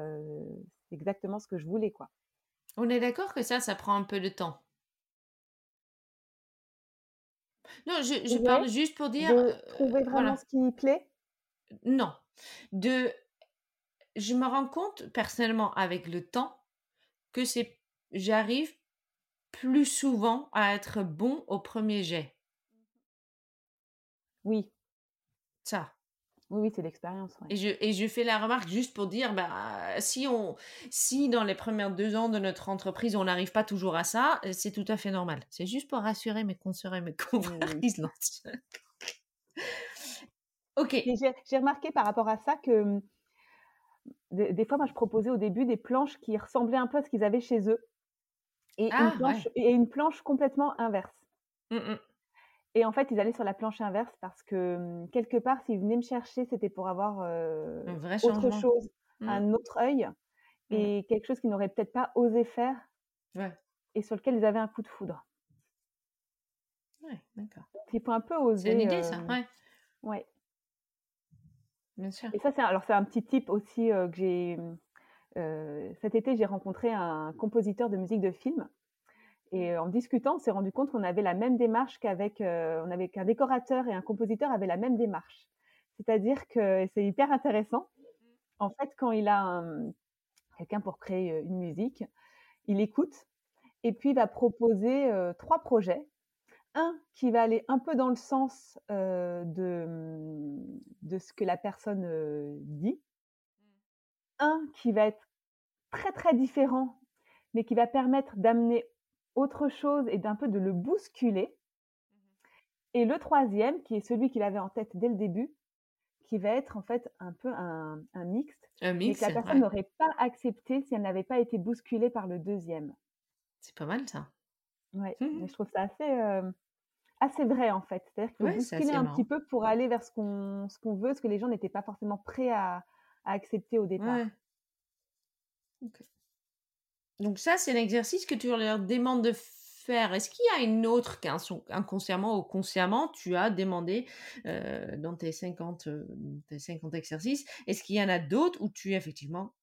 B: exactement ce que je voulais, quoi.
A: On est d'accord que ça, ça prend un peu de temps? Non, je je parle juste pour dire,
B: De trouver vraiment ce qui plaît?
A: Non, de je me rends compte personnellement avec le temps que c'est j'arrive plus souvent à être bon au premier jet.
B: Oui.
A: Ça.
B: Oui, oui, c'est l'expérience,
A: Et je et je fais la remarque juste pour dire, bah, si on si dans les premières deux ans de notre entreprise, on n'arrive pas toujours à ça, c'est tout à fait normal. C'est juste pour rassurer mes consoeurs et mes confrères OK.
B: j'ai remarqué par rapport à ça que, des fois, moi, je proposais au début des planches qui ressemblaient un peu à ce qu'ils avaient chez eux et une
A: Ah
B: planche
A: ouais.
B: et une planche complètement inverse.
A: Mmh mh.
B: Et en fait, ils allaient sur la planche inverse parce que, mmh, quelque part, s'ils venaient me chercher, c'était pour avoir,
A: Un vrai
B: autre chose,
A: Mmh.
B: un autre œil et quelque chose qu'ils n'auraient peut-être pas osé faire
A: Ouais.
B: et sur lequel ils avaient un coup de foudre.
A: Ouais, d'accord.
B: il faut un peu
A: C'est une
B: oser,
A: idée ça,
B: heu
A: ouais.
B: ouais.
A: Bien sûr.
B: Et ça, c'est alors c'est un petit tip aussi, heu, que j'ai, mmh, cet été, j'ai rencontré un compositeur de musique de film et en discutant, on s'est rendu compte qu'on avait la même démarche qu'avec, heu, on avait qu'un décorateur et un compositeur avaient la même démarche. C'est-à-dire que c'est hyper intéressant. En fait, quand il a un quelqu'un pour créer, une musique, il écoute et puis il va proposer, 3 projets. Un qui va aller un peu dans le sens, de, mmh, de ce que la personne, dit. Un qui va être très, très différent, mais qui va permettre d'amener autre chose et d'un peu de le bousculer. Et le troisième, qui est celui qu'il avait en tête dès le début, qui va être en fait un peu un un mixte,
A: Un mix,
B: que la personne
A: ouais.
B: n'aurait pas accepté si elle n'avait pas été bousculée par le deuxième.
A: C'est pas mal ça.
B: Ouais,
A: Mmh
B: mais je trouve ça assez, assez vrai en fait. C'est-à-dire qu'il faut
A: Ouais,
B: bousculer un
A: marrant.
B: petit peu pour aller vers ce qu'on ce qu'on veut, ce que les gens n'étaient pas forcément prêts à à accepter au départ.
A: Ouais. Donc ça, c'est l'exercice que tu leur demandes de faire. Est-ce qu'il y a une autre qu'incon inconsciemment ou consciemment, tu as demandé, heu, dans tes 50, heu, tes 50 exercices? Est-ce qu'il y en a d'autres où tu effectivement,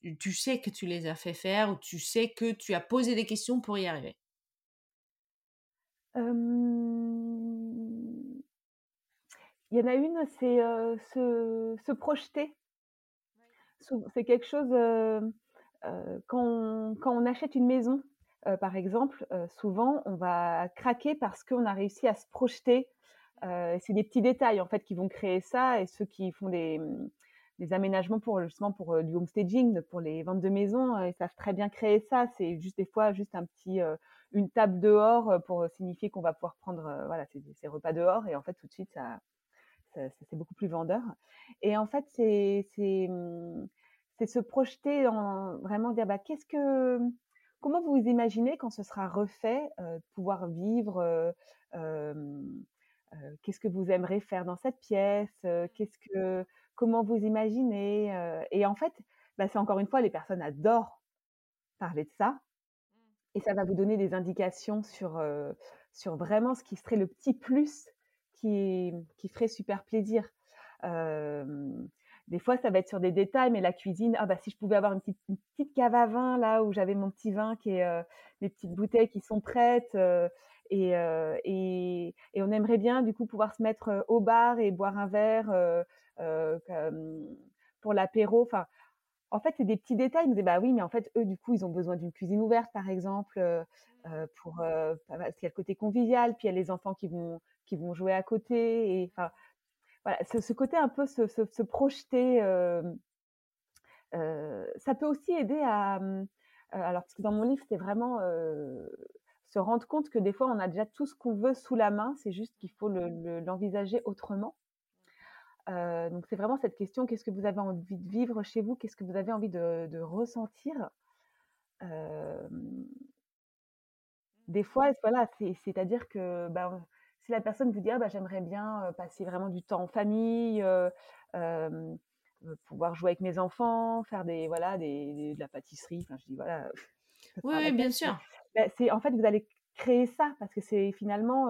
A: tu tu sais que tu les as fait faire ou tu sais que tu as posé des questions pour y arriver?
B: Il y en a une, c'est, se se projeter. C'est quelque chose, quand on quand on achète une maison, par exemple, souvent on va craquer parce qu'on a réussi à se projeter. C'est des petits détails en fait qui vont créer ça et ceux qui font des, mmh, des aménagements pour justement pour, heu, du homestaging, pour les ventes de maisons, heu, ils savent très bien créer ça. C'est juste des fois juste un petit, une table dehors, heu, pour, signifier qu'on va pouvoir prendre, heu, voilà, ses repas dehors et en fait tout de suite ça c'est beaucoup plus vendeur et en fait c'est c'est se projeter dans vraiment dire: «Bah, qu'est-ce que comment vous vous imaginez quand ce sera refait, de pouvoir vivre, heu, qu'est-ce que vous aimeriez faire dans cette pièce? Qu'est-ce que comment vous imaginez?» et en fait, bah, c'est encore une fois, les personnes adorent parler de ça et ça va vous donner des indications sur, heu, sur vraiment ce qui serait le petit plus qui qui ferait super plaisir. Des fois, ça va être sur des détails, mais la cuisine, ah bah, si je pouvais avoir une petite une petite cave à vin là où j'avais mon petit vin qui est, mes petites bouteilles qui sont prêtes, heu et heu et et on aimerait bien du coup pouvoir se mettre, au bar et boire un verre, pour l'apéro. Enfin, en fait, c'est des petits détails. Ils me disaient: «Bah oui, mais en fait, eux, du coup, ils ont besoin d'une cuisine ouverte, par exemple, heu heu, pour, heu, parce qu'il y a le côté convivial, puis il y a les enfants qui vont qui vont jouer à côté» et enfin, voilà, ce ce côté un peu se se se projeter, ça peut aussi aider à, mmh, alors parce que dans mon livre, c'était vraiment, se rendre compte que des fois, on a déjà tout ce qu'on veut sous la main, c'est juste qu'il faut le le l'envisager autrement. Heu, donc c'est vraiment cette question: «Qu'est-ce que vous avez envie de vivre chez vous? Qu'est-ce que vous avez envie de de ressentir?» des fois, voilà, c'est c'est-à-dire que, ben, si la personne vous dit: «Ah bah, j'aimerais bien, passer vraiment du temps en famille, pouvoir jouer avec mes enfants, faire des voilà, des des de la pâtisserie», enfin je dis voilà,
A: Oui, bien sûr.
B: bah, c'est en fait, vous allez créer ça parce que c'est finalement,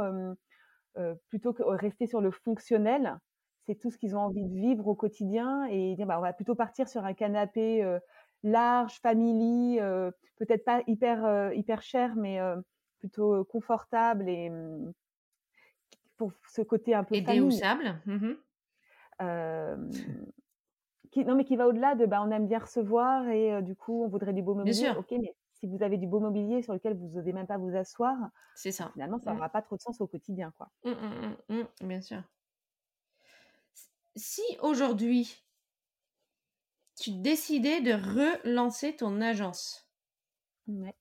B: plutôt que rester sur le fonctionnel, c'est tout ce qu'ils ont envie de vivre au quotidien et dire: «Bah, on va plutôt partir sur un canapé, heu, large, family, heu, peut-être pas hyper, heu, hyper cher, mais plutôt, confortable et mmh, pour ce côté un peu
A: Et
B: famille».
A: Mmh
B: qui non, mais qui va au-delà de, bah, on aime bien recevoir et du coup, on voudrait du beau
A: Bien
B: mobilier.
A: sûr,
B: OK, mais si vous avez du beau mobilier sur lequel vous osez même pas vous asseoir,
A: c'est ça.
B: finalement, ça
A: Mmh.
B: aura pas trop de sens au quotidien, quoi.
A: Mmh, mmh, mmh, mmh, bien sûr. Si aujourd'hui, tu décidais de relancer ton agence,
B: Ouais.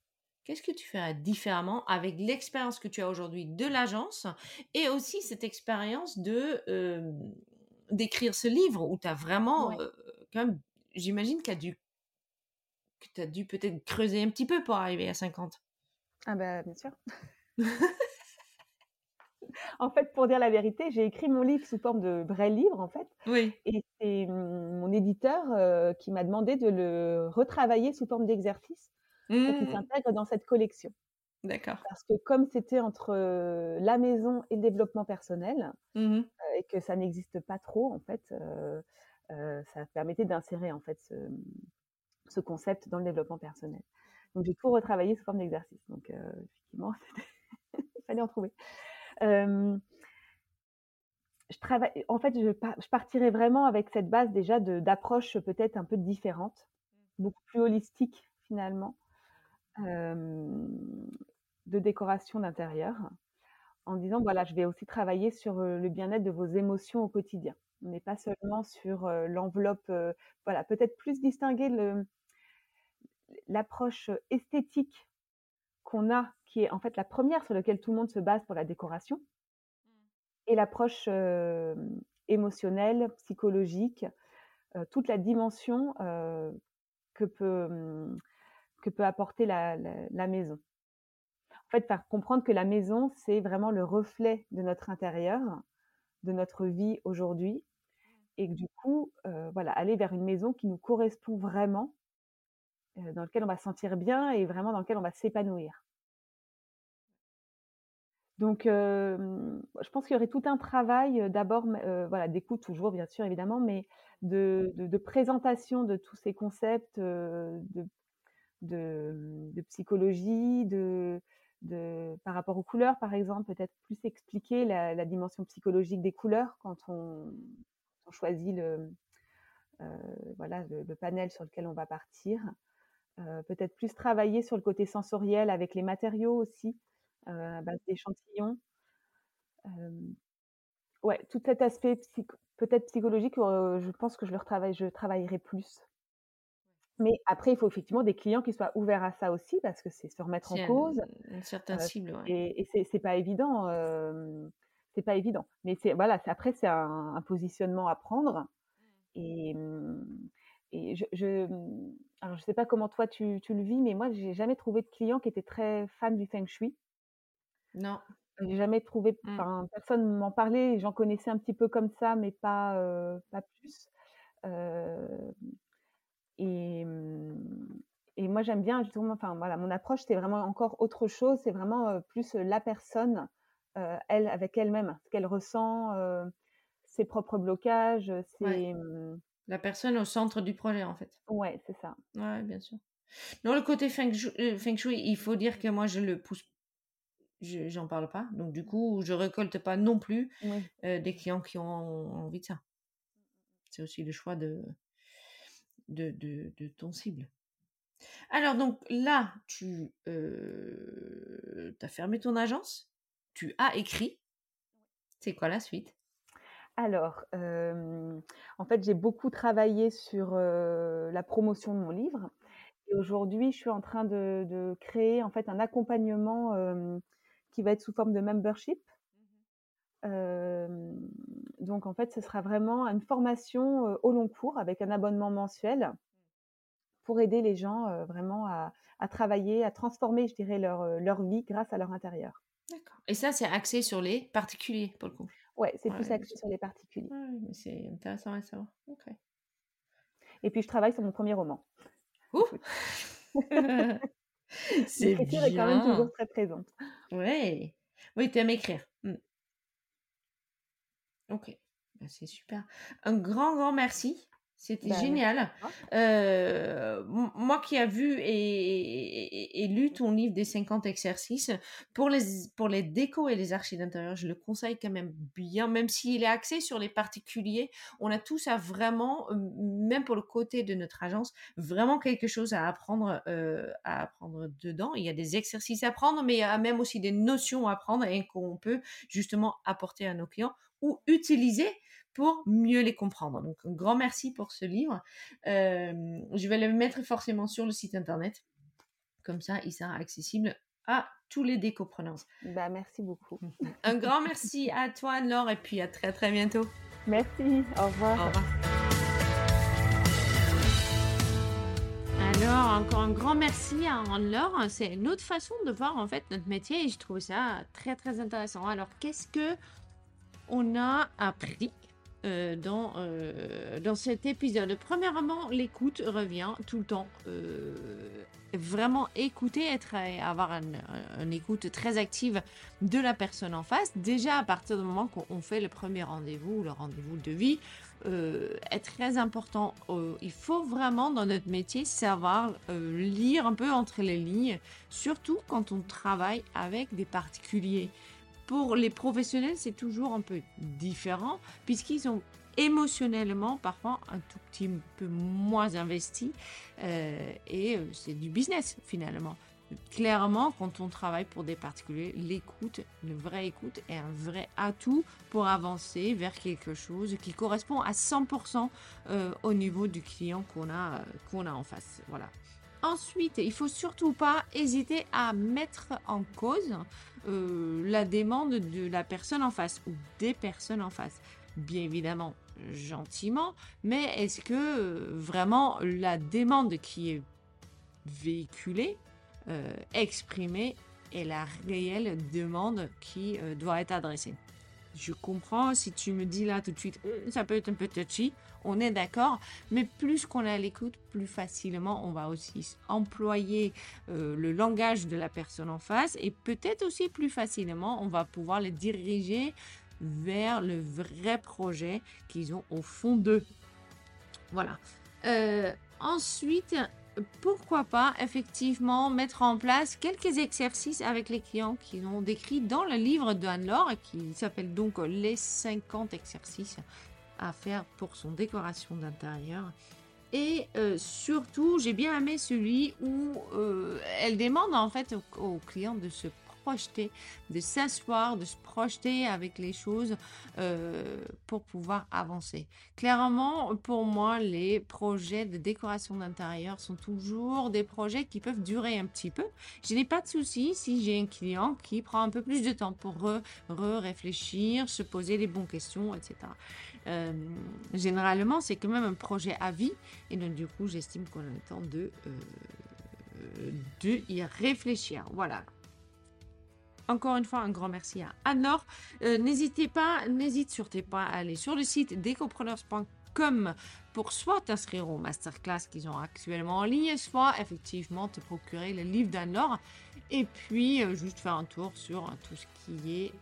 A: qu'est-ce que tu ferais différemment avec l'expérience que tu as aujourd'hui de l'agence et aussi cette expérience de, hem, d'écrire ce livre où tu as vraiment,
B: Ouais.
A: heu, quand même j'imagine qu'il dû que tu as dû peut-être creuser un petit peu pour arriver à 50?
B: Ah bah, bien sûr. En fait, pour dire la vérité, j'ai écrit mon livre sous forme de vrai livre, en fait
A: Oui.
B: et c'est, mmh, mon éditeur, heu, qui m'a demandé de le retravailler sous forme d'exercice pour qu'il
A: Mmh.
B: s'intègre dans cette collection.
A: D'accord.
B: Parce que comme c'était entre, heu, la maison et le développement personnel,
A: Mmh mh.
B: heu et que ça n'existe pas trop, en fait, ça permettait d'insérer, en fait, ce, mmh, ce concept dans le développement personnel. Donc j'ai tout retravaillé sous forme d'exercice. Donc effectivement, il fallait en trouver. Je travaille en fait, je je partirais vraiment avec cette base déjà d'approche peut-être un peu différente, beaucoup plus holistique finalement, de décoration d'intérieur, en disant: «Voilà, je vais aussi travailler sur, le bien-être de vos émotions au quotidien». On n'est pas seulement sur, l'enveloppe, voilà, peut-être plus distinguer l'approche, esthétique qu'on a, qui est en fait la première sur laquelle tout le monde se base pour la décoration et l'approche, émotionnelle, psychologique, toute la dimension, que peut, mmh, que peut apporter la la la maison. En fait, faire comprendre que la maison, c'est vraiment le reflet de notre intérieur, de notre vie aujourd'hui et que du coup, voilà, aller vers une maison qui nous correspond vraiment, dans lequel on va se sentir bien et vraiment dans lequel on va s'épanouir. Donc je pense qu'il y aurait tout un travail, d'abord, heu, voilà, d'écoute toujours bien sûr évidemment, mais de présentation de tous ces concepts, de psychologie, de par rapport aux couleurs, par exemple, peut-être plus expliquer la dimension psychologique des couleurs quand on choisit le, le panel sur lequel on va partir. Peut-être plus travailler sur le côté sensoriel avec les matériaux aussi, à base d'échantillons. Ouais, tout cet aspect psycho peut-être psychologique, heu, je pense que je le retravaille je travaillerai plus. Mais après, il faut effectivement des clients qui soient ouverts à ça aussi parce que c'est se remettre en
A: un
B: cause,
A: une certaine cible, ouais.
B: et et c'est pas évident, c'est pas évident. Mais c'est voilà, après c'est un un positionnement à prendre et et je je, alors je sais pas comment toi tu tu le vis, mais moi j'ai jamais trouvé de client qui était très fan du feng shui.
A: Non.
B: J'ai jamais trouvé
A: Mmh.
B: enfin personne m'en parlait, j'en connaissais un petit peu comme ça, mais pas, pas plus. Et mmh et moi, j'aime bien justement enfin voilà, mon approche, c'est vraiment encore autre chose. C'est vraiment, plus, la personne, elle, avec elle-même, ce qu'elle ressent, ses propres blocages,
A: Ouais.
B: mmh
A: La personne au centre du projet, en fait.
B: ouais, c'est ça.
A: Ouais, bien sûr. Non, le côté feng shui feng shui, il faut dire que moi je le pousse je j'en parle pas, donc du coup, je récolte pas non plus,
B: Oui.
A: heu, des clients qui ont envie de ça. C'est aussi le choix de de de de ton cible. Alors donc là, tu, tu as fermé ton agence, tu as écrit. C'est quoi la suite?
B: Alors, hem, en fait, j'ai beaucoup travaillé sur, la promotion de mon livre et aujourd'hui, je suis en train de de créer, en fait, un accompagnement, qui va être sous forme de membership. Hem, donc en fait, ce sera vraiment une formation, au long cours avec un abonnement mensuel pour aider les gens, vraiment à à travailler, à transformer, je dirais, leur, leur vie grâce à leur intérieur.
A: D'accord et ça, c'est axé sur les particuliers, pour le coup?
B: Ouais, c'est plus
A: Ouais,
B: axé sur les particuliers
A: Ouais, mais c'est intéressant à savoir. OK.
B: et puis je travaille sur mon premier roman.
A: Ouh!
B: L'écriture est quand même toujours très présente.
A: Ouais. Oui, tu aimes écrire. Mmh. OK. Bah, c'est super. Un grand, grand merci. C'était
B: Bah,
A: génial. Euh, qui a vu et, lu ton livre des 50 exercices, pour les, pour les décos et les archives d'intérieur, je le conseille quand même bien, même s'il est axé sur les particuliers. On a tous à vraiment, euh, même pour le côté de notre agence, vraiment quelque chose à apprendre, euh, à apprendre dedans. Il y a des exercices à prendre, mais il y a même aussi des notions à apprendre et qu'on peut justement apporter à nos clients ou utiliser pour mieux les comprendre. Donc, un grand merci pour ce livre. Euh, je vais le mettre forcément sur le site internet. Comme ça, il sera accessible à tous les décopreneurs.
B: Bah, merci beaucoup.
A: Un grand merci à toi, Laure, et puis à très très bientôt.
B: Merci, au revoir.
A: Au revoir. Alors, encore un grand merci à Laure. C'est une autre façon de voir en fait notre métier et je trouve ça très très intéressant. Alors, qu'est-ce que on a appris euh, dans, euh, dans cet épisode Premièrement, l'écoute revient tout le temps. Euh, vraiment écouter, être, avoir un, un- une écoute très active de la personne en face. Déjà, à partir du moment qu'on fait le premier rendez-vous, le rendez-vous de vie, est très important. Il faut vraiment, dans notre métier, savoir lire un peu entre les lignes, surtout quand on travaille avec des particuliers. Pour les professionnels, c'est toujours un peu différent, puisqu'ils sont émotionnellement parfois un tout petit peu moins investis euh, et euh, c'est du business finalement. Clairement, quand on travaille pour des particuliers, l'écoute, le vrai écoute est un vrai atout pour avancer vers quelque chose qui correspond à 100% euh, au niveau du client qu'on a, qu'on a en face. Voilà. Ensuite, il faut surtout pas hésiter à mettre en cause euh, la demande de la personne en face ou des personnes en face. Bien évidemment, gentiment, mais est-ce que euh, vraiment la demande qui est véhiculée, euh, exprimée, est la réelle demande qui doit être adressée? Je comprends si tu me dis là tout de suite, Euh, ça peut être un peu touchy, on est d'accord, mais plus qu'on est à l'écoute, plus facilement on va aussi employer euh, le langage de la personne en face et peut-être aussi plus facilement on va pouvoir les diriger vers le vrai projet qu'ils ont au fond d'eux. Voilà. Euh, ensuite, pourquoi pas effectivement mettre en place quelques exercices avec les clients qui ont décrits dans le livre d'Anne-Laure qui s'appelle donc les 50 exercices à faire pour son décoration d'intérieur. Et euh, surtout, j'ai bien aimé celui où euh, elle demande en fait aux, aux clients de se de s'asseoir, de se projeter avec les choses euh, pour pouvoir avancer. Clairement, pour moi, les projets de décoration d'intérieur sont toujours des projets qui peuvent durer un petit peu. Je n'ai pas de souci si j'ai un client qui prend un peu plus de temps pour re- re-réfléchir, se poser les bonnes questions, etc. Euh, généralement, c'est quand même un projet à vie et donc du coup, j'estime qu'on a le temps de, euh, de y réfléchir. Voilà. Encore une fois, un grand merci à Anne-Laure. Euh, N'hésitez pas, n'hésite surtout pas à aller sur le site decopreneurs.com pour soit t'inscrire aux masterclass qu'ils ont actuellement en ligne, soit effectivement te procurer le livre d'Anne-Laure. Et puis, euh, juste faire un tour sur euh, tout ce qui est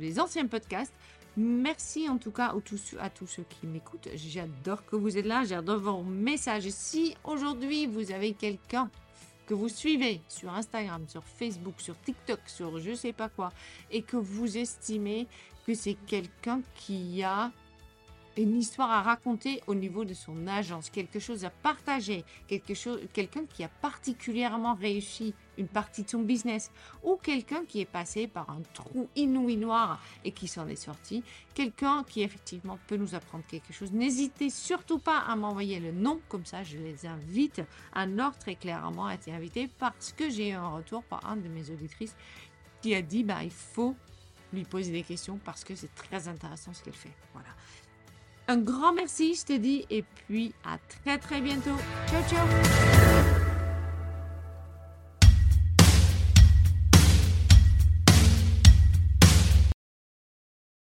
A: les anciens podcasts. Merci en tout cas à tous, ceux qui m'écoutent. J'adore que vous êtes là, j'adore vos messages. Si aujourd'hui vous avez quelqu'un que vous suivez sur Instagram, sur Facebook, sur TikTok, sur je sais pas quoi, et que vous estimez que c'est quelqu'un qui a une histoire à raconter au niveau de son agence, quelque chose à partager, quelqu'un qui a particulièrement réussi une partie de son business, ou quelqu'un qui est passé par un trou inouï noir et qui s'en est sorti, quelqu'un qui effectivement peut nous apprendre quelque chose. N'hésitez surtout pas à m'envoyer le nom, comme ça je les invite. Anne-Laure très clairement a été invitée parce que j'ai eu un retour par un de mes auditrices qui a dit bah il faut lui poser des questions parce que c'est très intéressant ce qu'elle fait. Voilà. Un grand merci, je te dis, et puis à très très bientôt. Ciao ciao